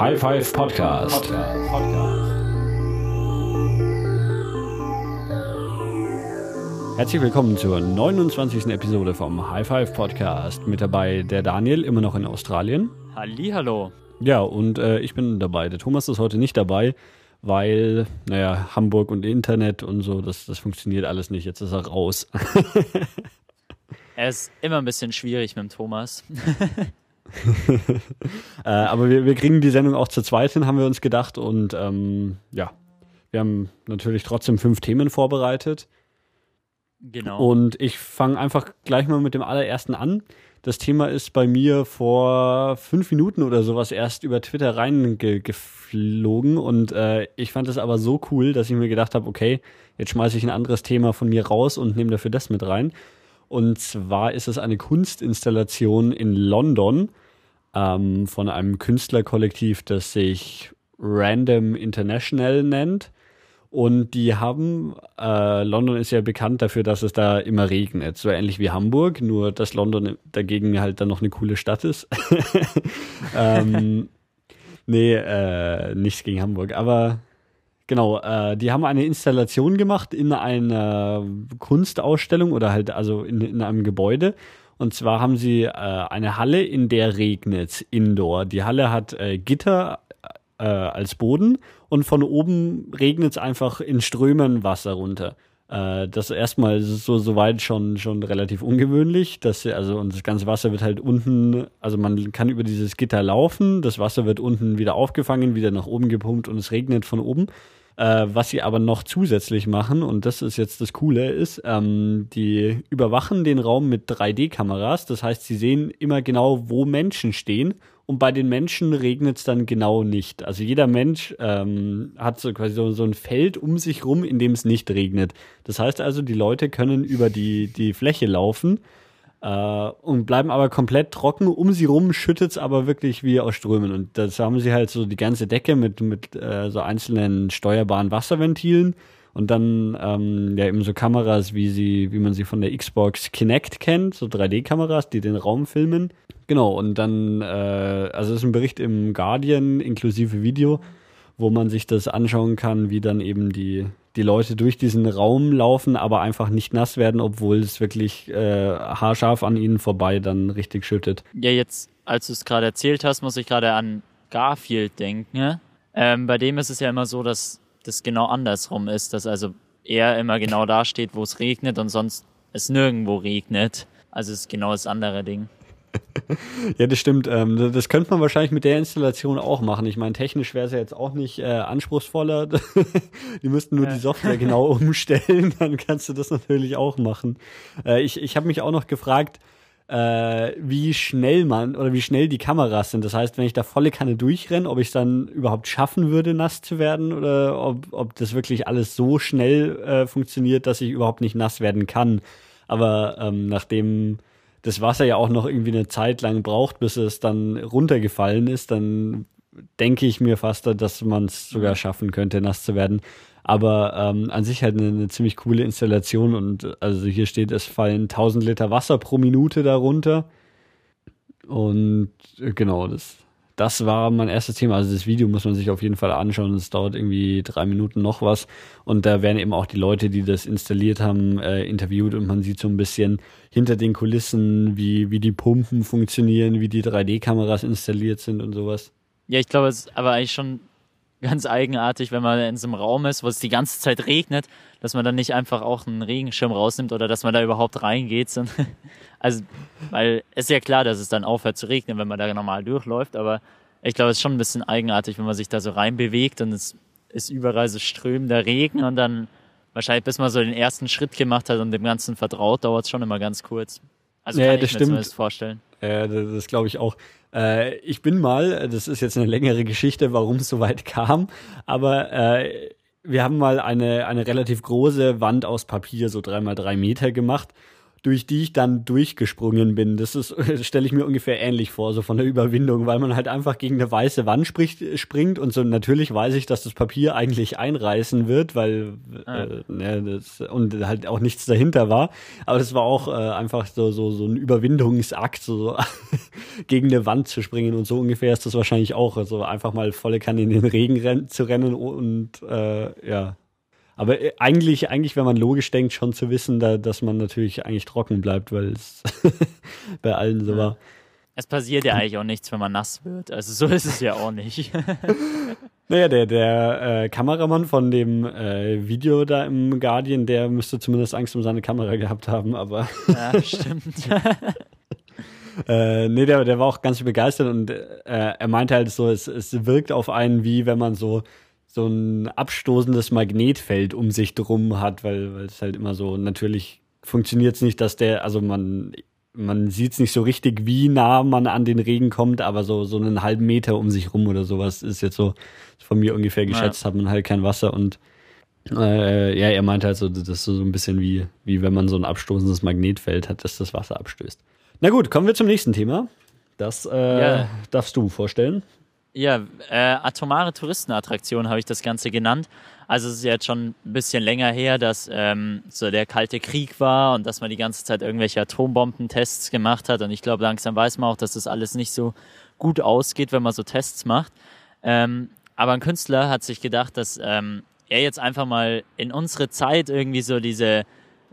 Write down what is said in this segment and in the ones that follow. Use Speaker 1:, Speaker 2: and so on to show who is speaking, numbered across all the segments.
Speaker 1: High Five Podcast. Herzlich willkommen zur 29. Episode vom High Five Podcast. Mit dabei der Daniel, immer noch in Australien.
Speaker 2: Hallo.
Speaker 1: Ja, und äh, ich bin dabei. Der Thomas ist heute nicht dabei, weil, naja, Hamburg und Internet und so, das, das funktioniert alles nicht. Jetzt ist er raus.
Speaker 2: er ist immer ein bisschen schwierig mit dem Thomas.
Speaker 1: äh, aber wir, wir kriegen die Sendung auch zu zweit hin, haben wir uns gedacht. Und ähm, ja, wir haben natürlich trotzdem fünf Themen vorbereitet.
Speaker 2: Genau.
Speaker 1: Und ich fange einfach gleich mal mit dem allerersten an. Das Thema ist bei mir vor fünf Minuten oder sowas erst über Twitter reingeflogen und äh, ich fand es aber so cool, dass ich mir gedacht habe, okay, jetzt schmeiße ich ein anderes Thema von mir raus und nehme dafür das mit rein. Und zwar ist es eine Kunstinstallation in London ähm, von einem Künstlerkollektiv, das sich Random International nennt. Und die haben, äh, London ist ja bekannt dafür, dass es da immer regnet. So ähnlich wie Hamburg, nur dass London dagegen halt dann noch eine coole Stadt ist. ähm, nee, äh, nichts gegen Hamburg. Aber genau, äh, die haben eine Installation gemacht in einer Kunstausstellung oder halt also in, in einem Gebäude. Und zwar haben sie äh, eine Halle, in der regnet indoor. Die Halle hat äh, Gitter äh, als Boden und von oben regnet es einfach in Strömen Wasser runter. Äh, das erstmal ist so soweit schon schon relativ ungewöhnlich, dass also und das ganze Wasser wird halt unten, also man kann über dieses Gitter laufen, das Wasser wird unten wieder aufgefangen, wieder nach oben gepumpt und es regnet von oben. Äh, was sie aber noch zusätzlich machen, und das ist jetzt das Coole, ist, ähm, die überwachen den Raum mit 3D-Kameras. Das heißt, sie sehen immer genau, wo Menschen stehen. Und bei den Menschen regnet es dann genau nicht. Also jeder Mensch ähm, hat so quasi so, so ein Feld um sich rum, in dem es nicht regnet. Das heißt also, die Leute können über die, die Fläche laufen äh, und bleiben aber komplett trocken. Um sie rum schüttet es aber wirklich wie aus Strömen. Und das haben sie halt so die ganze Decke mit, mit äh, so einzelnen steuerbaren Wasserventilen und dann ähm, ja eben so Kameras, wie sie, wie man sie von der Xbox Kinect kennt, so 3D-Kameras, die den Raum filmen. Genau, und dann, äh, also es ist ein Bericht im Guardian inklusive Video, wo man sich das anschauen kann, wie dann eben die, die Leute durch diesen Raum laufen, aber einfach nicht nass werden, obwohl es wirklich äh, haarscharf an ihnen vorbei dann richtig schüttet.
Speaker 2: Ja, jetzt, als du es gerade erzählt hast, muss ich gerade an Garfield denken. Ähm, bei dem ist es ja immer so, dass das genau andersrum ist, dass also er immer genau da steht, wo es regnet und sonst es nirgendwo regnet. Also es ist genau das andere Ding.
Speaker 1: ja, das stimmt. Ähm, das könnte man wahrscheinlich mit der Installation auch machen. Ich meine, technisch wäre es ja jetzt auch nicht äh, anspruchsvoller. die müssten nur ja. die Software genau umstellen, dann kannst du das natürlich auch machen. Äh, ich ich habe mich auch noch gefragt, äh, wie schnell man oder wie schnell die Kameras sind. Das heißt, wenn ich da volle Kanne durchrenne, ob ich es dann überhaupt schaffen würde, nass zu werden oder ob, ob das wirklich alles so schnell funktioniert, dass ich überhaupt nicht nass werden kann. Aber ähm, nachdem das Wasser ja auch noch irgendwie eine Zeit lang braucht, bis es dann runtergefallen ist, dann denke ich mir fast, dass man es sogar schaffen könnte, nass zu werden. Aber ähm, an sich halt eine, eine, ziemlich coole Installation und also hier steht, es fallen 1000 Liter Wasser pro Minute darunter. Und äh, genau, das das war mein erstes Thema. Also das Video muss man sich auf jeden Fall anschauen. Es dauert irgendwie drei Minuten noch was. Und da werden eben auch die Leute, die das installiert haben, äh, interviewt und man sieht so ein bisschen hinter den Kulissen, wie, wie die Pumpen funktionieren, wie die 3D-Kameras installiert sind und sowas.
Speaker 2: Ja, ich glaube, es ist aber eigentlich schon ganz eigenartig, wenn man in so einem Raum ist, wo es die ganze Zeit regnet, dass man dann nicht einfach auch einen Regenschirm rausnimmt oder dass man da überhaupt reingeht. Also, weil es ist ja klar, dass es dann aufhört zu regnen, wenn man da normal durchläuft, aber ich glaube, es ist schon ein bisschen eigenartig, wenn man sich da so reinbewegt und es ist überall so strömender Regen und dann wahrscheinlich, bis man so den ersten Schritt gemacht hat und dem Ganzen vertraut, dauert es schon immer ganz kurz.
Speaker 1: Also ja, kann ich das mir stimmt. zumindest vorstellen. Ja, das, das glaube ich auch. Äh, ich bin mal, das ist jetzt eine längere Geschichte, warum es so weit kam, aber äh, wir haben mal eine, eine relativ große Wand aus Papier, so drei mal drei Meter gemacht durch die ich dann durchgesprungen bin. Das ist, stelle ich mir ungefähr ähnlich vor, so von der Überwindung, weil man halt einfach gegen eine weiße Wand spricht, springt und so natürlich weiß ich, dass das Papier eigentlich einreißen wird, weil ah. äh, ne, das, und halt auch nichts dahinter war. Aber das war auch äh, einfach so, so, so ein Überwindungsakt, so, so gegen eine Wand zu springen und so ungefähr ist das wahrscheinlich auch. Also einfach mal volle Kanne in den Regen renn, zu rennen und äh, ja, aber äh, eigentlich, eigentlich, wenn man logisch denkt, schon zu wissen, da, dass man natürlich eigentlich trocken bleibt, weil es bei allen so war.
Speaker 2: Es passiert ja eigentlich auch nichts, wenn man nass wird. Also so ist es ja auch nicht.
Speaker 1: naja, der, der äh, Kameramann von dem äh, Video da im Guardian, der müsste zumindest Angst um seine Kamera gehabt haben, aber.
Speaker 2: ja, stimmt.
Speaker 1: äh, nee, der, der war auch ganz begeistert und äh, er meinte halt so, es, es wirkt auf einen wie wenn man so so ein abstoßendes Magnetfeld um sich drum hat, weil, weil es halt immer so, natürlich funktioniert es nicht, dass der, also man, man sieht es nicht so richtig, wie nah man an den Regen kommt, aber so, so einen halben Meter um sich rum oder sowas ist jetzt so von mir ungefähr geschätzt, ja. hat man halt kein Wasser und äh, ja, er meinte halt so, das ist so ein bisschen wie, wie wenn man so ein abstoßendes Magnetfeld hat, dass das Wasser abstößt. Na gut, kommen wir zum nächsten Thema. Das äh, ja. darfst du vorstellen.
Speaker 2: Ja, äh, atomare Touristenattraktion habe ich das Ganze genannt. Also es ist jetzt schon ein bisschen länger her, dass ähm, so der Kalte Krieg war und dass man die ganze Zeit irgendwelche Atombombentests gemacht hat. Und ich glaube, langsam weiß man auch, dass das alles nicht so gut ausgeht, wenn man so Tests macht. Ähm, aber ein Künstler hat sich gedacht, dass ähm, er jetzt einfach mal in unsere Zeit irgendwie so diese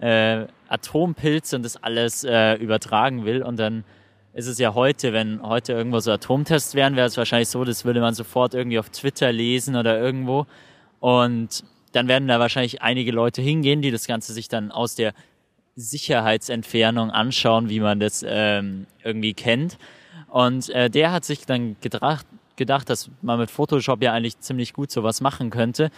Speaker 2: äh, Atompilze und das alles äh, übertragen will und dann ist es ja heute, wenn heute irgendwo so Atomtests wären, wäre es wahrscheinlich so, das würde man sofort irgendwie auf Twitter lesen oder irgendwo. Und dann werden da wahrscheinlich einige Leute hingehen, die das Ganze sich dann aus der Sicherheitsentfernung anschauen, wie man das ähm, irgendwie kennt. Und äh, der hat sich dann gedacht, gedacht, dass man mit Photoshop ja eigentlich ziemlich gut sowas machen könnte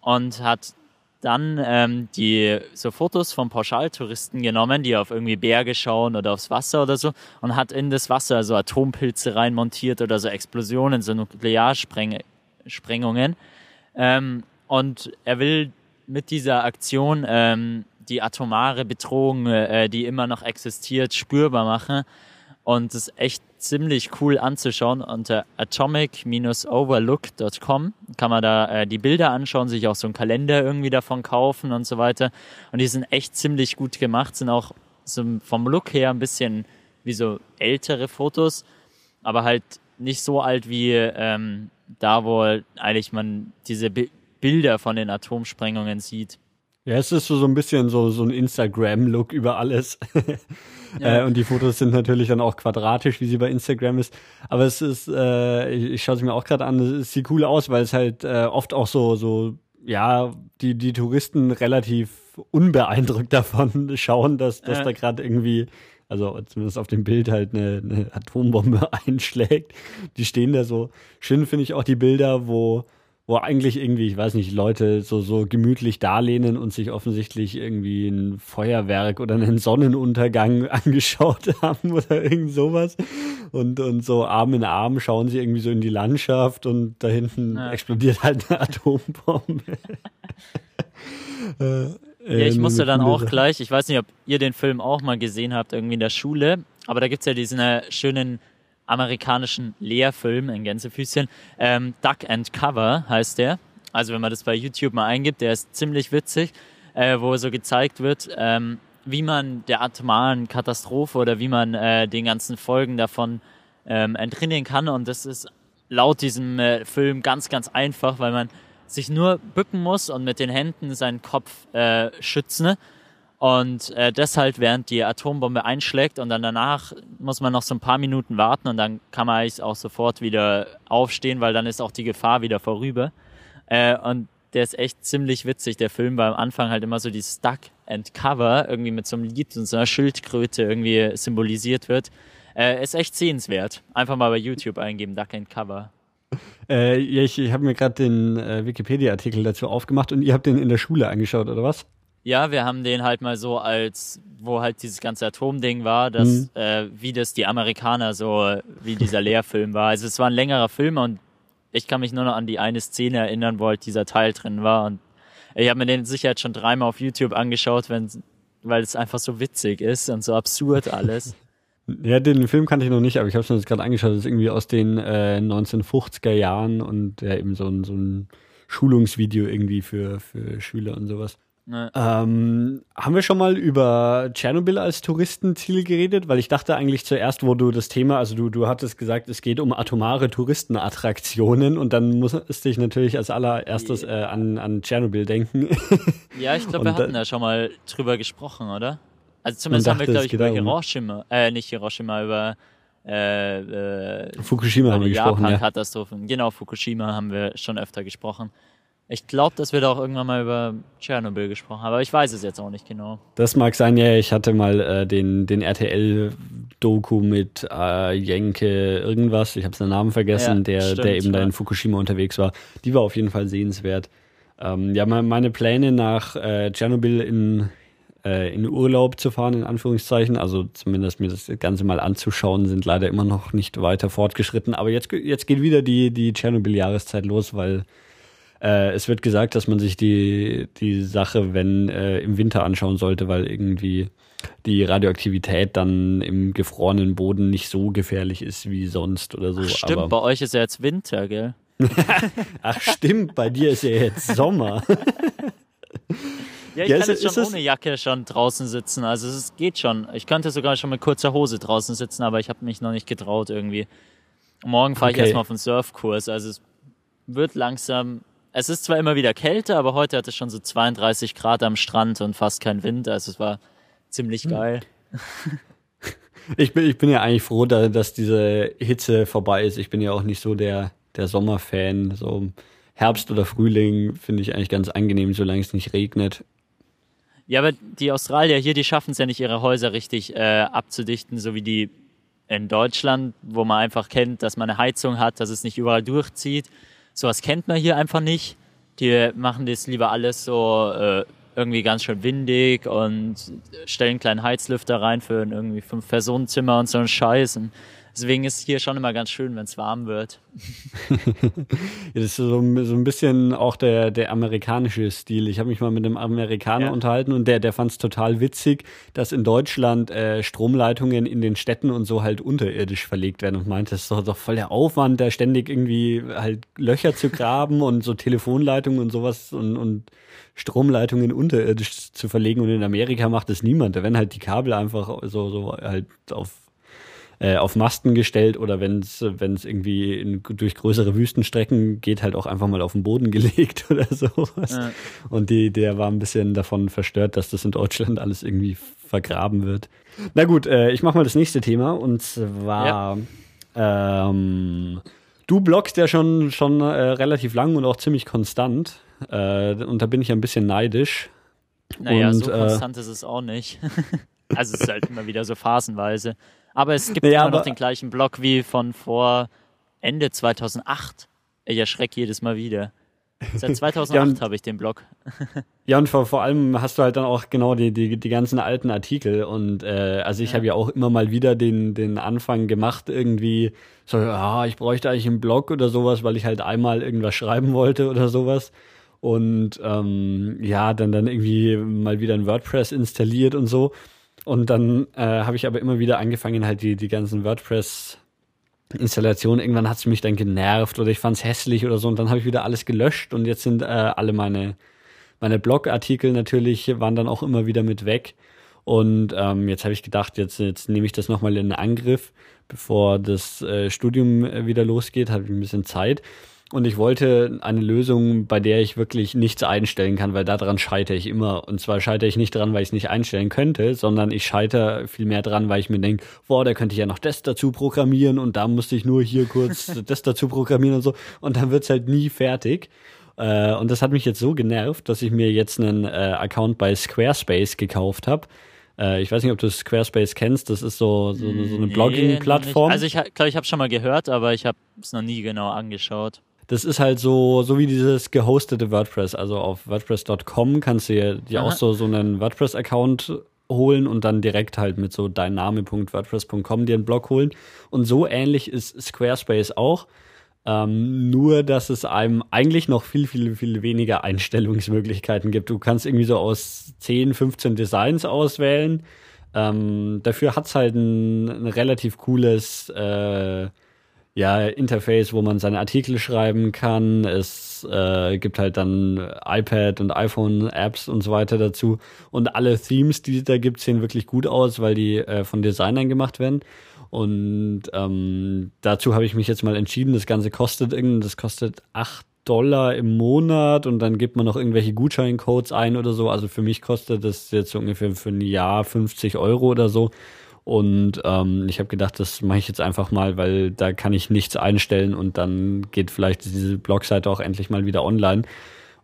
Speaker 2: und hat dann ähm, die so Fotos von Pauschaltouristen genommen, die auf irgendwie Berge schauen oder aufs Wasser oder so und hat in das Wasser so Atompilze reinmontiert oder so Explosionen, so Nuklearsprengungen. Ähm, und er will mit dieser Aktion ähm, die atomare Bedrohung, äh, die immer noch existiert, spürbar machen und es ist echt ziemlich cool anzuschauen. Unter atomic-overlook.com kann man da äh, die Bilder anschauen, sich auch so einen Kalender irgendwie davon kaufen und so weiter. Und die sind echt ziemlich gut gemacht, sind auch so vom Look her ein bisschen wie so ältere Fotos, aber halt nicht so alt wie ähm, da, wo eigentlich man diese Bi Bilder von den Atomsprengungen sieht.
Speaker 1: Ja, es ist so, so ein bisschen so, so ein Instagram-Look über alles. Ja. Äh, und die Fotos sind natürlich dann auch quadratisch, wie sie bei Instagram ist. Aber es ist, äh, ich, ich schaue es mir auch gerade an, es sieht cool aus, weil es halt äh, oft auch so, so, ja, die, die Touristen relativ unbeeindruckt davon schauen, dass, dass da gerade irgendwie also zumindest auf dem Bild halt eine, eine Atombombe einschlägt. Die stehen da so. Schön finde ich auch die Bilder, wo wo eigentlich irgendwie, ich weiß nicht, Leute so, so gemütlich darlehnen und sich offensichtlich irgendwie ein Feuerwerk oder einen Sonnenuntergang angeschaut haben oder irgend sowas. Und, und so Arm in Arm schauen sie irgendwie so in die Landschaft und da hinten ja. explodiert halt eine Atombombe.
Speaker 2: äh, ja, ich musste dann auch gleich, ich weiß nicht, ob ihr den Film auch mal gesehen habt, irgendwie in der Schule, aber da gibt's ja diesen äh, schönen amerikanischen Lehrfilm in Gänsefüßchen. Ähm, Duck and Cover heißt der. Also wenn man das bei YouTube mal eingibt, der ist ziemlich witzig, äh, wo so gezeigt wird, ähm, wie man der atomaren Katastrophe oder wie man äh, den ganzen Folgen davon ähm, entrinnen kann. Und das ist laut diesem äh, Film ganz, ganz einfach, weil man sich nur bücken muss und mit den Händen seinen Kopf äh, schützen und äh, das halt, während die Atombombe einschlägt und dann danach muss man noch so ein paar Minuten warten und dann kann man eigentlich auch sofort wieder aufstehen, weil dann ist auch die Gefahr wieder vorüber. Äh, und der ist echt ziemlich witzig, der Film, weil am Anfang halt immer so die Stuck and Cover irgendwie mit so einem Lied und so einer Schildkröte irgendwie symbolisiert wird. Äh, ist echt sehenswert. Einfach mal bei YouTube eingeben, Duck and Cover.
Speaker 1: Äh, ich ich habe mir gerade den äh, Wikipedia-Artikel dazu aufgemacht und ihr habt den in der Schule angeschaut, oder was?
Speaker 2: Ja, wir haben den halt mal so als, wo halt dieses ganze Atomding war, dass, mhm. äh, wie das die Amerikaner so, wie dieser Lehrfilm war. Also es war ein längerer Film und ich kann mich nur noch an die eine Szene erinnern, wo halt dieser Teil drin war und ich habe mir den sicher jetzt schon dreimal auf YouTube angeschaut, wenn weil es einfach so witzig ist und so absurd alles.
Speaker 1: Ja, den Film kannte ich noch nicht, aber ich habe es mir jetzt gerade angeschaut. Das ist irgendwie aus den äh, 1950er Jahren und ja, eben so ein, so ein Schulungsvideo irgendwie für, für Schüler und sowas.
Speaker 2: Ne.
Speaker 1: Ähm, haben wir schon mal über Tschernobyl als Touristenziel geredet? Weil ich dachte eigentlich zuerst, wo du das Thema, also du, du hattest gesagt, es geht um atomare Touristenattraktionen und dann musste ich natürlich als allererstes äh, an, an Tschernobyl denken.
Speaker 2: Ja, ich glaube, wir
Speaker 1: da-
Speaker 2: hatten da schon mal drüber gesprochen, oder? Also zumindest haben wir, glaube ich, über
Speaker 1: darum.
Speaker 2: Hiroshima, äh, nicht Hiroshima, über äh, äh,
Speaker 1: Fukushima haben wir gesprochen, ja.
Speaker 2: Japan-Katastrophen. Genau, Fukushima haben wir schon öfter gesprochen. Ich glaube, dass wir da auch irgendwann mal über Tschernobyl gesprochen haben, aber ich weiß es jetzt auch nicht genau.
Speaker 1: Das mag sein, ja, ich hatte mal äh, den, den RTL-Doku mit äh, Jenke irgendwas, ich habe seinen Namen vergessen,
Speaker 2: Ja,
Speaker 1: der,
Speaker 2: stimmt,
Speaker 1: der eben da
Speaker 2: ja.
Speaker 1: in Fukushima unterwegs war. Die war auf jeden Fall sehenswert. Ähm, ja, me- meine Pläne nach äh, Tschernobyl in, äh, in Urlaub zu fahren, in Anführungszeichen, also zumindest mir das Ganze mal anzuschauen, sind leider immer noch nicht weiter fortgeschritten. Aber jetzt, jetzt geht wieder die, die Tschernobyl-Jahreszeit los, weil äh, es wird gesagt, dass man sich die, die Sache, wenn äh, im Winter anschauen sollte, weil irgendwie die Radioaktivität dann im gefrorenen Boden nicht so gefährlich ist wie sonst oder so.
Speaker 2: Ach, stimmt,
Speaker 1: Aber,
Speaker 2: bei euch ist ja jetzt Winter, gell?
Speaker 1: ach stimmt, bei dir ist ja jetzt Sommer.
Speaker 2: Ja, ich
Speaker 1: Ja,
Speaker 2: kann jetzt schon ohne Jacke schon draußen sitzen. Also es geht schon. Ich könnte sogar schon mit kurzer Hose draußen sitzen, aber ich habe mich noch nicht getraut irgendwie. Morgen fahre ich
Speaker 1: Okay.
Speaker 2: erstmal auf einen Surfkurs. Also es wird langsam. Es ist zwar immer wieder Kälte, aber heute hat es schon so 32 Grad am Strand und fast kein Wind. Also es war ziemlich
Speaker 1: Hm.
Speaker 2: geil.
Speaker 1: Ich bin, ich bin ja eigentlich froh, da, dass diese Hitze vorbei ist. Ich bin ja auch nicht so der, der Sommerfan. So Herbst oder Frühling finde ich eigentlich ganz angenehm, solange es nicht regnet.
Speaker 2: Ja, aber die Australier hier, die schaffen es ja nicht, ihre Häuser richtig äh, abzudichten, so wie die in Deutschland, wo man einfach kennt, dass man eine Heizung hat, dass es nicht überall durchzieht. Sowas kennt man hier einfach nicht. Die machen das lieber alles so äh, irgendwie ganz schön windig und stellen einen kleinen Heizlüfter rein für ein irgendwie Fünf-Personen-Zimmer und so einen Scheiß. Und deswegen ist es hier schon immer ganz schön, wenn es warm wird.
Speaker 1: Ja, das ist so, ein- so ein bisschen auch der, der amerikanische Stil. Ich habe mich mal mit einem Amerikaner
Speaker 2: Ja.
Speaker 1: unterhalten und der, der fand es total witzig, dass in Deutschland äh, Stromleitungen in den Städten und so halt unterirdisch verlegt werden und meinte, das ist doch, doch voll der Aufwand, da ständig irgendwie halt Löcher zu graben und so Telefonleitungen und sowas und, und Stromleitungen unterirdisch zu verlegen. Und in Amerika macht das niemand. Da werden halt die Kabel einfach so, so halt auf äh, auf Masten gestellt oder wenn es wenn es irgendwie in, durch größere Wüstenstrecken geht, halt auch einfach mal auf den Boden gelegt oder sowas.
Speaker 2: Ja.
Speaker 1: Und die, der war ein bisschen davon verstört, dass das in Deutschland alles irgendwie vergraben wird. Na gut, äh, ich mache mal das nächste Thema und zwar ähm, du bloggst ja schon schon äh, relativ lang und auch ziemlich konstant äh, und da bin ich ein bisschen neidisch.
Speaker 2: Naja,
Speaker 1: Und,
Speaker 2: so
Speaker 1: äh,
Speaker 2: konstant ist es auch nicht. also es ist halt immer wieder so phasenweise. Aber es gibt
Speaker 1: Naja,
Speaker 2: immer noch den gleichen Blog wie von vor Ende 2008. Ich erschrecke jedes Mal wieder. Seit 2008
Speaker 1: Ja,
Speaker 2: habe ich den Blog.
Speaker 1: Ja, und vor, vor allem hast du halt dann auch genau die, die, die ganzen alten Artikel. Und äh, also ich
Speaker 2: Ja.
Speaker 1: habe ja auch immer mal wieder den, den Anfang gemacht, irgendwie so, ja, ich bräuchte eigentlich einen Blog oder sowas, weil ich halt einmal irgendwas schreiben wollte oder sowas. Und ähm, ja, dann, dann irgendwie mal wieder ein WordPress installiert und so. Und dann äh, habe ich aber immer wieder angefangen, halt die, die ganzen WordPress Installation, irgendwann hat es mich dann genervt oder ich fand es hässlich oder so und dann habe ich wieder alles gelöscht und jetzt sind äh, alle meine, meine Blogartikel natürlich, waren dann auch immer wieder mit weg. Und ähm, jetzt habe ich gedacht, jetzt, jetzt nehme ich das nochmal in Angriff, bevor das äh, Studium äh, wieder losgeht, habe ich ein bisschen Zeit. Und ich wollte eine Lösung, bei der ich wirklich nichts einstellen kann, weil daran scheitere ich immer. Und zwar scheitere ich nicht dran, weil ich es nicht einstellen könnte, sondern ich scheitere vielmehr dran, weil ich mir denke, boah, da könnte ich ja noch das dazu programmieren und da musste ich nur hier kurz das dazu programmieren und so. Und dann wird's halt nie fertig. Äh, und das hat mich jetzt so genervt, dass ich mir jetzt einen äh, Account bei Squarespace gekauft habe. Äh, ich weiß nicht, ob du Squarespace kennst. Das ist so, so, so eine Blogging-Plattform.
Speaker 2: Also ich glaube, ich habe schon mal gehört, aber ich habe es noch nie genau angeschaut.
Speaker 1: Das ist halt so, so wie dieses gehostete WordPress. Also auf WordPress.com kannst du dir, auch so, so einen WordPress-Account holen und dann direkt halt mit so deinname.wordpress.com dir einen Blog holen. Und so ähnlich ist Squarespace auch. Ähm, nur, dass es einem eigentlich noch viel, viel, viel weniger Einstellungsmöglichkeiten gibt. Du kannst irgendwie so aus 10, 15 Designs auswählen. Ähm, dafür hat's halt ein, ein relativ cooles äh, ja, Interface, wo man seine Artikel schreiben kann. Es äh, gibt halt dann iPad und iPhone-Apps und so weiter dazu. Und alle Themes, die es da gibt, sehen wirklich gut aus, weil die äh, von Designern gemacht werden. Und ähm, dazu habe ich mich jetzt mal entschieden, das Ganze kostet irgend, das kostet acht Dollar im Monat und dann gibt man noch irgendwelche Gutscheincodes ein oder so. Also für mich kostet das jetzt ungefähr für ein Jahr 50 Euro oder so. Und ähm, ich habe gedacht, das mache ich jetzt einfach mal, weil da kann ich nichts einstellen und dann geht vielleicht diese Blogseite auch endlich mal wieder online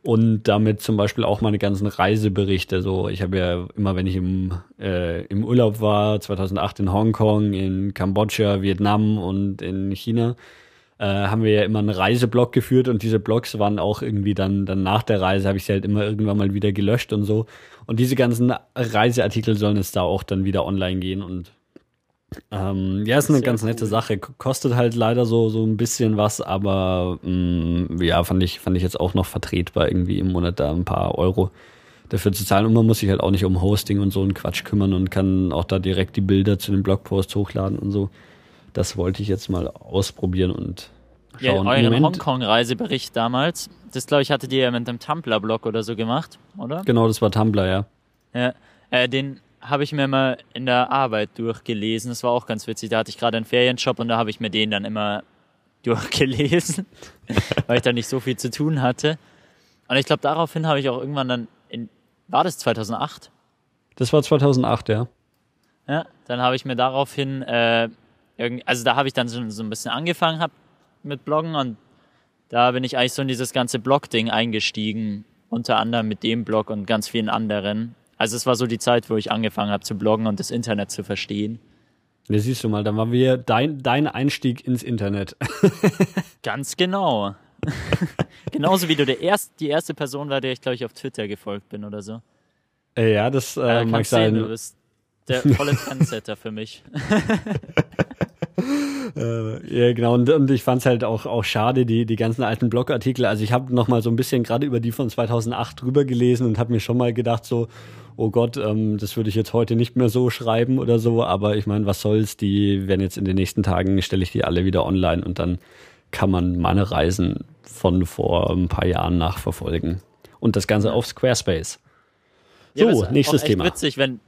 Speaker 1: und damit zum Beispiel auch meine ganzen Reiseberichte. So, ich habe ja immer, wenn ich im, äh, im Urlaub war, 2008 in Hongkong, in Kambodscha, Vietnam und in China, äh, haben wir ja immer einen Reiseblog geführt und diese Blogs waren auch irgendwie dann, dann nach der Reise, habe ich sie halt immer irgendwann mal wieder gelöscht und so. Und diese ganzen Reiseartikel sollen jetzt da auch dann wieder online gehen und ähm, ja, ist eine Sehr ganz nette cool. Sache. Kostet halt leider so, so ein bisschen was, aber mh, mm, ja, fand ich, fand ich jetzt auch noch vertretbar, irgendwie im Monat da ein paar Euro dafür zu zahlen. Und man muss sich halt auch nicht um Hosting und so einen Quatsch kümmern und kann auch da direkt die Bilder zu den Blogposts hochladen und so. Das wollte ich jetzt mal ausprobieren und schauen.
Speaker 2: Ja, euren Hongkong-Reisebericht damals, das glaube ich, hattet ihr ja mit einem Tumblr-Blog oder so gemacht, oder?
Speaker 1: Genau, das war Tumblr, ja.
Speaker 2: Ja, äh, den habe ich mir mal in der Arbeit durchgelesen. Das war auch ganz witzig. Da hatte ich gerade einen Ferienjob und da habe ich mir den dann immer durchgelesen, weil ich da nicht so viel zu tun hatte. Und ich glaube, daraufhin habe ich auch irgendwann dann in, war das 2008?
Speaker 1: Das war 2008, ja.
Speaker 2: Ja, dann habe ich mir daraufhin, äh, also da habe ich dann so, so ein bisschen angefangen hab mit Bloggen und da bin ich eigentlich so in dieses ganze Blog-Ding eingestiegen, unter anderem mit dem Blog und ganz vielen anderen. Also es war so die Zeit, wo ich angefangen habe zu bloggen und das Internet zu verstehen.
Speaker 1: Ne, siehst du mal, dann war wir dein, dein Einstieg ins Internet.
Speaker 2: Ganz genau. Genauso wie du der erst, die erste Person war, der ich, glaube ich, auf Twitter gefolgt bin oder so.
Speaker 1: Äh, ja, das äh, äh mag sein.
Speaker 2: Sehen, du bist der volle Trendsetter für mich.
Speaker 1: äh, ja, genau. Und, und ich fand es halt auch, auch schade, die, die ganzen alten Blogartikel. Also ich habe noch mal so ein bisschen gerade über die von 2008 drüber gelesen und habe mir schon mal gedacht so, oh Gott, ähm, das würde ich jetzt heute nicht mehr so schreiben oder so, aber ich meine, was soll's, die werden jetzt in den nächsten Tagen, stelle ich die alle wieder online und dann kann man meine Reisen von vor ein paar Jahren nachverfolgen. Und das Ganze auf Squarespace.
Speaker 2: So, ja, nächstes Thema. witzig, wenn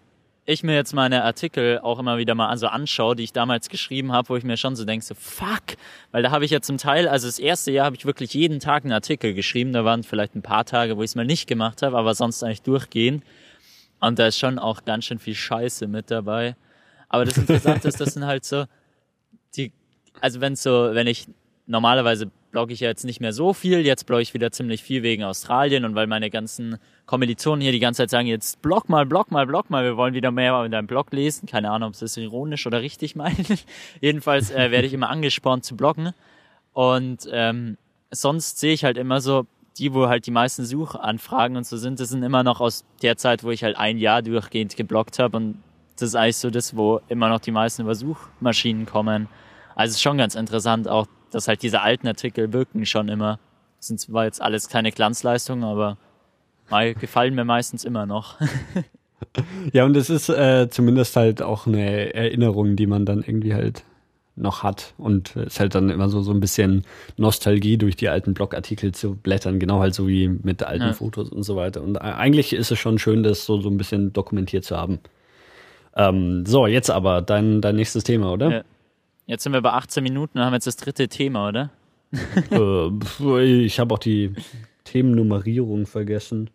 Speaker 2: ich mir jetzt meine Artikel auch immer wieder mal so anschaue, die ich damals geschrieben habe, wo ich mir schon so denke, so fuck, weil da habe ich ja zum Teil, also das erste Jahr habe ich wirklich jeden Tag einen Artikel geschrieben, da waren vielleicht ein paar Tage, wo ich es mal nicht gemacht habe, aber sonst eigentlich durchgehend. Und da ist schon auch ganz schön viel Scheiße mit dabei. Aber das Interessante ist, das sind halt so die, also wenn so, wenn ich normalerweise blogge ich ja jetzt nicht mehr so viel, jetzt blogge ich wieder ziemlich viel wegen Australien und weil meine ganzen Kommilitonen hier die ganze Zeit sagen, jetzt blog mal, blog mal, blog mal, wir wollen wieder mehr in deinem Blog lesen. Keine Ahnung, ob sie das ironisch oder richtig meinen. Jedenfalls äh, werde ich immer angespornt zu bloggen. Und ähm, sonst sehe ich halt immer so, die, wo halt die meisten Suchanfragen und so sind, das sind immer noch aus der Zeit, wo ich halt ein Jahr durchgehend geblockt habe und das ist eigentlich so das, wo immer noch die meisten über Suchmaschinen kommen. Also es ist schon ganz interessant auch, dass halt diese alten Artikel wirken schon immer. Das sind zwar jetzt alles keine Glanzleistungen, aber mal gefallen mir meistens immer noch.
Speaker 1: ja, und es ist äh, zumindest halt auch eine Erinnerung, die man dann irgendwie halt noch hat. Und es ist halt dann immer so, so ein bisschen Nostalgie durch die alten Blogartikel zu blättern, genau halt so wie mit alten ja. Fotos und so weiter. Und eigentlich ist es schon schön, das so, so ein bisschen dokumentiert zu haben. Ähm, so, jetzt aber dein, dein nächstes Thema, oder? Ja.
Speaker 2: Jetzt sind wir bei 18 Minuten und haben jetzt das dritte Thema, oder?
Speaker 1: äh, ich habe auch die Themennummerierung vergessen.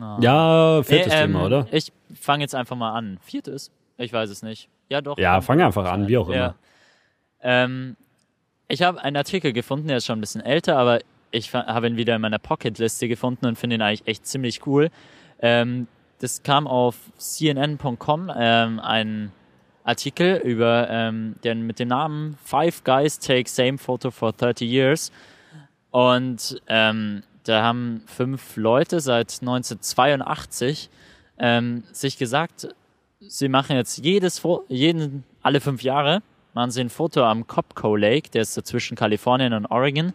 Speaker 1: Oh. Ja, viertes nee, ähm, Thema, oder?
Speaker 2: Ich fange jetzt einfach mal an. Viertes? Ich weiß es nicht. Ja, doch.
Speaker 1: Ja, fang einfach an, wie auch immer.
Speaker 2: Ja. Ähm, ich habe einen Artikel gefunden, der ist schon ein bisschen älter, aber ich habe ihn wieder in meiner Pocket-Liste gefunden und finde ihn eigentlich echt ziemlich cool. Ähm, das kam auf cnn.com, ähm, ein Artikel über ähm, den mit dem Namen Five Guys Take Same Photo for 30 Years. Und ähm, da haben fünf Leute seit 1982 ähm, sich gesagt, sie machen jetzt jedes, jeden, alle fünf Jahre machen sie ein Foto am Copco Lake, der ist zwischen Kalifornien und Oregon.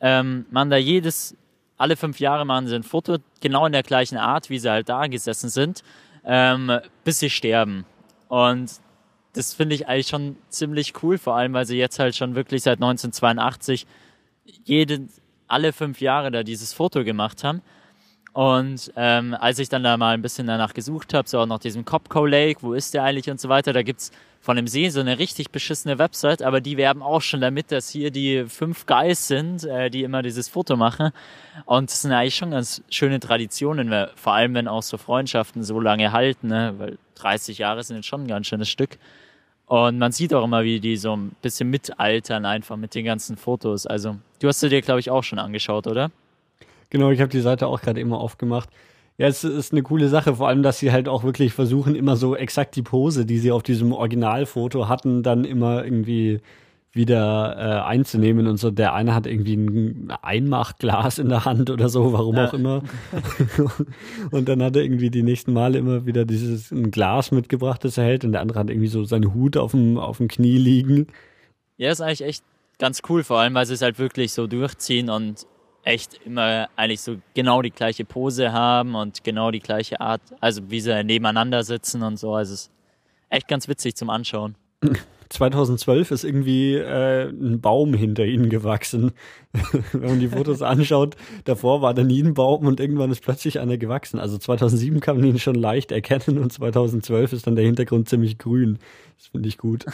Speaker 2: Ähm, machen da jedes, alle fünf Jahre machen sie ein Foto, genau in der gleichen Art, wie sie halt da gesessen sind, ähm, bis sie sterben. Und das finde ich eigentlich schon ziemlich cool, vor allem, weil sie jetzt halt schon wirklich seit 1982 jede, alle fünf Jahre da dieses Foto gemacht haben. Und ähm, als ich dann da mal ein bisschen danach gesucht habe, so auch nach diesem Copco Lake, wo ist der eigentlich und so weiter, da gibt's von dem See so eine richtig beschissene Website, aber die werben auch schon damit, dass hier die fünf Guys sind, äh, die immer dieses Foto machen. Und das sind eigentlich schon ganz schöne Traditionen, vor allem wenn auch so Freundschaften so lange halten, ne? weil 30 Jahre sind jetzt schon ein ganz schönes Stück. Und man sieht auch immer, wie die so ein bisschen mitaltern einfach mit den ganzen Fotos. Also, du hast sie dir, glaube ich, auch schon angeschaut, oder?
Speaker 1: Genau, ich habe die Seite auch gerade immer aufgemacht. Ja, es ist eine coole Sache, vor allem, dass sie halt auch wirklich versuchen, immer so exakt die Pose, die sie auf diesem Originalfoto hatten, dann immer irgendwie wieder äh, einzunehmen und so. Der eine hat irgendwie ein Einmachglas in der Hand oder so, warum auch immer. und dann hat er irgendwie die nächsten Male immer wieder dieses ein Glas mitgebracht, das er hält, und der andere hat irgendwie so seinen Hut auf dem, auf dem Knie liegen.
Speaker 2: Ja, ist eigentlich echt ganz cool, vor allem, weil sie es halt wirklich so durchziehen und echt immer eigentlich so genau die gleiche Pose haben und genau die gleiche Art, also wie sie nebeneinander sitzen und so. Also es ist echt ganz witzig zum Anschauen.
Speaker 1: 2012 ist irgendwie äh, ein Baum hinter ihnen gewachsen. Wenn man die Fotos anschaut, davor war da nie ein Baum und irgendwann ist plötzlich einer gewachsen. Also 2007 kann man ihn schon leicht erkennen und 2012 ist dann der Hintergrund ziemlich grün. Das finde ich gut.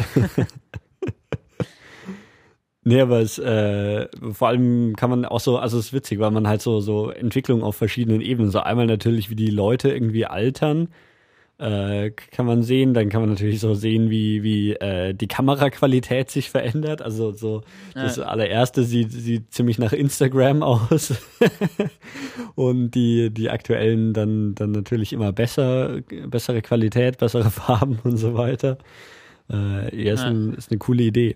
Speaker 1: Nee, aber es, äh, vor allem kann man auch so, also es ist witzig, weil man halt so, so Entwicklungen auf verschiedenen Ebenen, so einmal natürlich, wie die Leute irgendwie altern, äh, kann man sehen. Dann kann man natürlich so sehen, wie, wie äh, die Kameraqualität sich verändert. Also so das ja. allererste sieht, sieht ziemlich nach Instagram aus. und die, die aktuellen dann, dann natürlich immer besser, bessere Qualität, bessere Farben und so weiter. Äh, ja, ist, ja. Ein, ist eine coole Idee.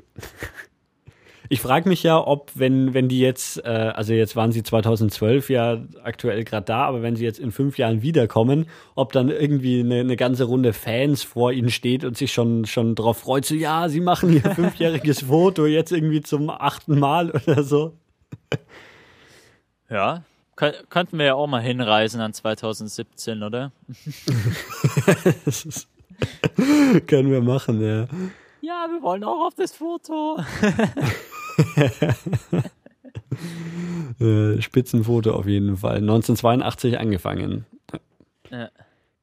Speaker 1: Ich frage mich ja, ob, wenn, wenn die jetzt, äh, also jetzt waren sie 2012 ja aktuell gerade da, aber wenn sie jetzt in fünf Jahren wiederkommen, ob dann irgendwie eine, eine ganze Runde Fans vor ihnen steht und sich schon, schon drauf freut, so, ja, sie machen ihr fünfjähriges Foto jetzt irgendwie zum achten Mal oder so.
Speaker 2: Ja, könnten wir ja auch mal hinreisen an 2017, oder?
Speaker 1: Können wir machen, ja.
Speaker 2: Ja, wir wollen auch auf das Foto.
Speaker 1: Äh, Spitzenfoto auf jeden Fall. 1982 angefangen. Ja.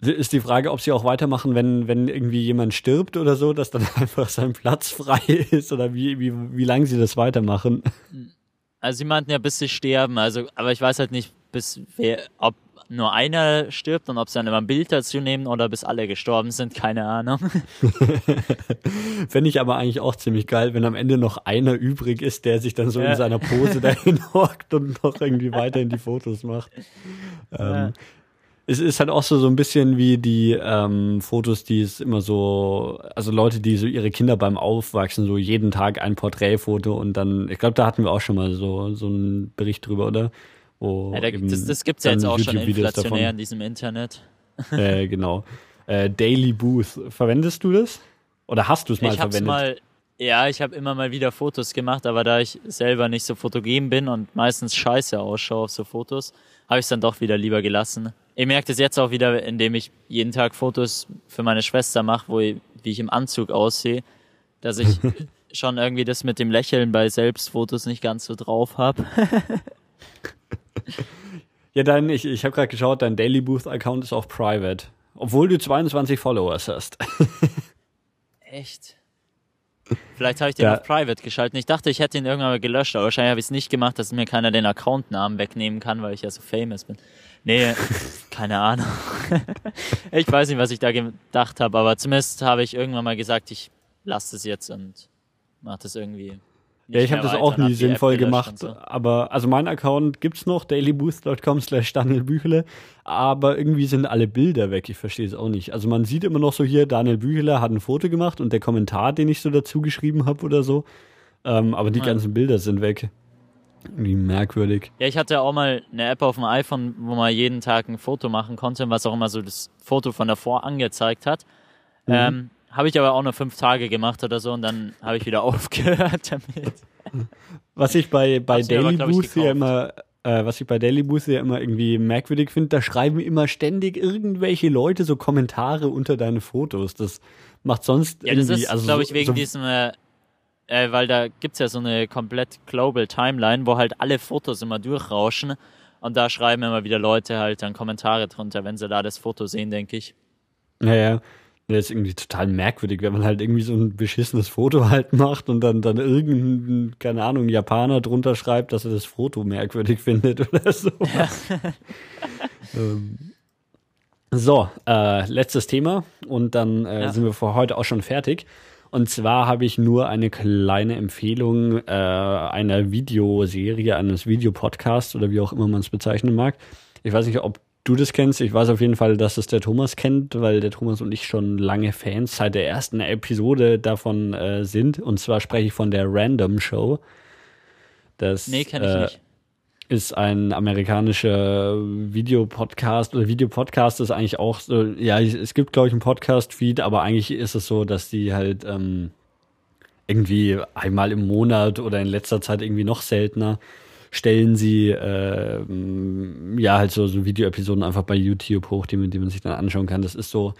Speaker 1: Ist die Frage, ob sie auch weitermachen, wenn, wenn irgendwie jemand stirbt oder so, dass dann einfach sein Platz frei ist oder wie, wie, wie lange sie das weitermachen?
Speaker 2: Also sie meinten ja, bis sie sterben, also, aber ich weiß halt nicht, bis wer, ob nur einer stirbt und ob sie dann immer ein Bild dazu nehmen oder bis alle gestorben sind, keine Ahnung.
Speaker 1: Fände ich aber eigentlich auch ziemlich geil, wenn am Ende noch einer übrig ist, der sich dann so ja. in seiner Pose dahin hockt und noch irgendwie weiterhin die Fotos macht. Ja. Ähm, es ist halt auch so, so ein bisschen wie die ähm, Fotos, die es immer so, also Leute, die so ihre Kinder beim Aufwachsen, so jeden Tag ein Porträtfoto und dann, ich glaube, da hatten wir auch schon mal so, so einen Bericht drüber, oder?
Speaker 2: Wo ja, da, das das gibt es ja jetzt auch schon inflationär in diesem Internet.
Speaker 1: Äh, genau. Äh, Daily Booth. Verwendest du das? Oder hast du es mal ich verwendet? Mal,
Speaker 2: ja, ich habe immer mal wieder Fotos gemacht, aber da ich selber nicht so fotogen bin und meistens scheiße ausschaue auf so Fotos, habe ich es dann doch wieder lieber gelassen. Ich merke das jetzt auch wieder, indem ich jeden Tag Fotos für meine Schwester mache, wo ich, wie ich im Anzug aussehe, dass ich schon irgendwie das mit dem Lächeln bei Selbstfotos nicht ganz so drauf habe.
Speaker 1: ja, dein, ich, ich habe gerade geschaut, dein Daily Booth Account ist auch private. Obwohl du 22 Followers hast.
Speaker 2: Echt? Vielleicht habe ich den ja. auf Private geschalten. Ich dachte, ich hätte ihn irgendwann mal gelöscht, aber wahrscheinlich habe ich es nicht gemacht, dass mir keiner den Accountnamen wegnehmen kann, weil ich ja so famous bin. Nee, keine Ahnung. ich weiß nicht, was ich da gedacht habe, aber zumindest habe ich irgendwann mal gesagt, ich lasse es jetzt und mache das irgendwie
Speaker 1: ja, ich habe das auch nie sinnvoll gemacht. So. Aber also mein Account gibt's noch, dailyboost.com slash Daniel Büchele, aber irgendwie sind alle Bilder weg. Ich verstehe es auch nicht. Also man sieht immer noch so hier, Daniel Büchele hat ein Foto gemacht und der Kommentar, den ich so dazu geschrieben habe oder so. Ähm, aber die ja. ganzen Bilder sind weg. Irgendwie merkwürdig.
Speaker 2: Ja, ich hatte auch mal eine App auf dem iPhone, wo man jeden Tag ein Foto machen konnte, was auch immer so das Foto von davor angezeigt hat. Mhm. Ähm, habe ich aber auch nur fünf Tage gemacht oder so und dann habe ich wieder aufgehört damit.
Speaker 1: Was ich bei, bei Daily Booth ja immer, äh, was ich bei Daily Booth ja immer irgendwie merkwürdig finde, da schreiben immer ständig irgendwelche Leute so Kommentare unter deine Fotos. Das macht sonst
Speaker 2: ja,
Speaker 1: irgendwie.
Speaker 2: das ist,
Speaker 1: also
Speaker 2: glaube ich, wegen
Speaker 1: so,
Speaker 2: diesem, äh, äh, weil da gibt's ja so eine komplett Global Timeline, wo halt alle Fotos immer durchrauschen und da schreiben immer wieder Leute halt dann Kommentare drunter, wenn sie da das Foto sehen, denke ich.
Speaker 1: Naja. Das ist irgendwie total merkwürdig, wenn man halt irgendwie so ein beschissenes Foto halt macht und dann, dann irgendein, keine Ahnung, Japaner drunter schreibt, dass er das Foto merkwürdig findet oder so. Ähm. So, äh, letztes Thema und dann äh, ja. sind wir für heute auch schon fertig. Und zwar habe ich nur eine kleine Empfehlung äh, einer Videoserie, eines Videopodcasts oder wie auch immer man es bezeichnen mag. Ich weiß nicht, ob du das kennst. Ich weiß auf jeden Fall, dass es der Thomas kennt, weil der Thomas und ich schon lange Fans seit der ersten Episode davon äh, sind. Und zwar spreche ich von der Random Show. Das,
Speaker 2: nee, kenne ich äh, nicht.
Speaker 1: Ist ein amerikanischer Videopodcast oder Videopodcast ist eigentlich auch so, ja, es gibt, glaube ich, einen Podcast-Feed, aber eigentlich ist es so, dass die halt ähm, irgendwie einmal im Monat oder in letzter Zeit irgendwie noch seltener stellen sie äh, ja halt so, so Videoepisoden einfach bei YouTube hoch, die, die man sich dann anschauen kann. Das ist so,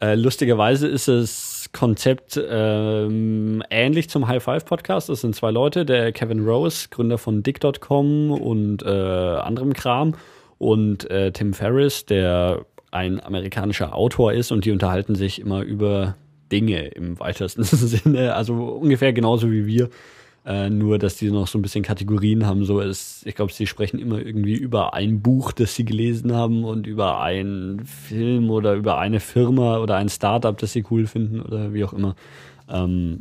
Speaker 1: äh, lustigerweise ist das Konzept ähm, ähnlich zum High Five Podcast. Das sind zwei Leute, der Kevin Rose, Gründer von Dick.com und äh, anderem Kram, und äh, Tim Ferriss, der ein amerikanischer Autor ist und die unterhalten sich immer über Dinge im weitesten Sinne, also ungefähr genauso wie wir. Äh, nur, dass die noch so ein bisschen Kategorien haben. So ist, ich glaube, sie sprechen immer irgendwie über ein Buch, das sie gelesen haben und über einen Film oder über eine Firma oder ein Startup, das sie cool finden oder wie auch immer. Ähm,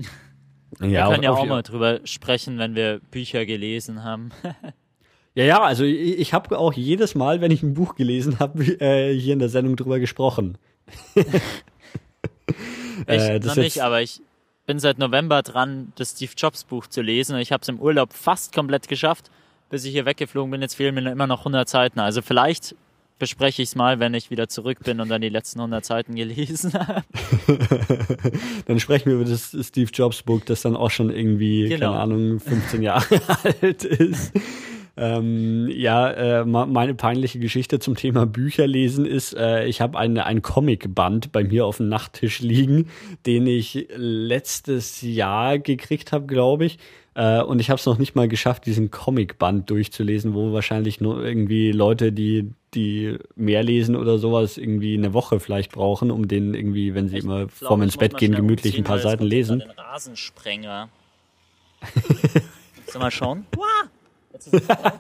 Speaker 2: ja, wir können ja auch mal drüber sprechen, wenn wir Bücher gelesen haben.
Speaker 1: ja, ja, also ich, ich habe auch jedes Mal, wenn ich ein Buch gelesen habe, äh, hier in der Sendung drüber gesprochen.
Speaker 2: ich äh, noch nicht, aber ich bin seit November dran, das Steve Jobs Buch zu lesen. Ich habe es im Urlaub fast komplett geschafft, bis ich hier weggeflogen bin. Jetzt fehlen mir immer noch 100 Seiten. Also vielleicht bespreche ich es mal, wenn ich wieder zurück bin und dann die letzten 100 Seiten gelesen habe.
Speaker 1: dann sprechen wir über das Steve Jobs Buch, das dann auch schon irgendwie, genau. keine Ahnung, 15 Jahre alt ist. Ähm, ja, äh, meine peinliche Geschichte zum Thema Bücher lesen ist, äh, ich habe ein, ein Comicband bei mir auf dem Nachttisch liegen, den ich letztes Jahr gekriegt habe, glaube ich. Äh, und ich habe es noch nicht mal geschafft, diesen Comicband durchzulesen, wo wahrscheinlich nur irgendwie Leute, die die mehr lesen oder sowas, irgendwie eine Woche vielleicht brauchen, um den irgendwie, wenn sie ich immer vorm ins Bett gehen, gemütlich ein paar Seiten lesen. Den
Speaker 2: Rasensprenger. Sollen wir mal schauen? Jetzt ist ah,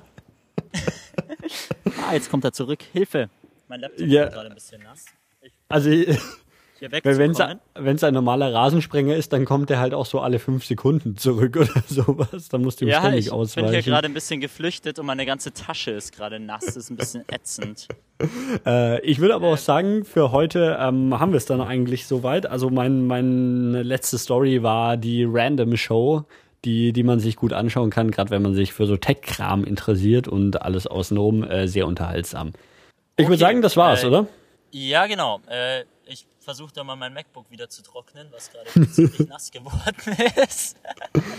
Speaker 2: jetzt kommt er zurück. Hilfe. Mein Laptop ja. ist gerade ein bisschen nass. Ich
Speaker 1: also, wenn es ein normaler Rasensprenger ist, dann kommt er halt auch so alle fünf Sekunden zurück oder sowas. Dann musst du ihm ja, ständig
Speaker 2: ich
Speaker 1: ausweichen.
Speaker 2: Ich bin hier gerade ein bisschen geflüchtet und meine ganze Tasche ist gerade nass. Das ist ein bisschen ätzend.
Speaker 1: äh, ich würde aber auch sagen, für heute ähm, haben wir es dann eigentlich soweit. Also mein, meine letzte Story war die Random Show die, die man sich gut anschauen kann, gerade wenn man sich für so Tech-Kram interessiert und alles außenrum äh, sehr unterhaltsam. Ich okay, würde sagen, das war's,
Speaker 2: äh,
Speaker 1: oder?
Speaker 2: Ja, genau. Äh, ich versuche da mal mein MacBook wieder zu trocknen, was gerade ziemlich nass geworden ist.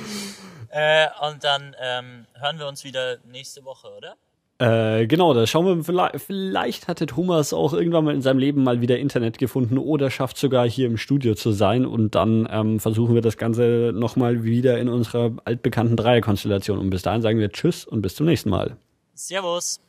Speaker 2: äh, und dann ähm, hören wir uns wieder nächste Woche, oder?
Speaker 1: Äh, genau, da schauen wir, vielleicht, vielleicht hatte Thomas auch irgendwann mal in seinem Leben mal wieder Internet gefunden oder schafft sogar hier im Studio zu sein und dann ähm, versuchen wir das Ganze nochmal wieder in unserer altbekannten Dreierkonstellation. Und bis dahin sagen wir Tschüss und bis zum nächsten Mal.
Speaker 2: Servus.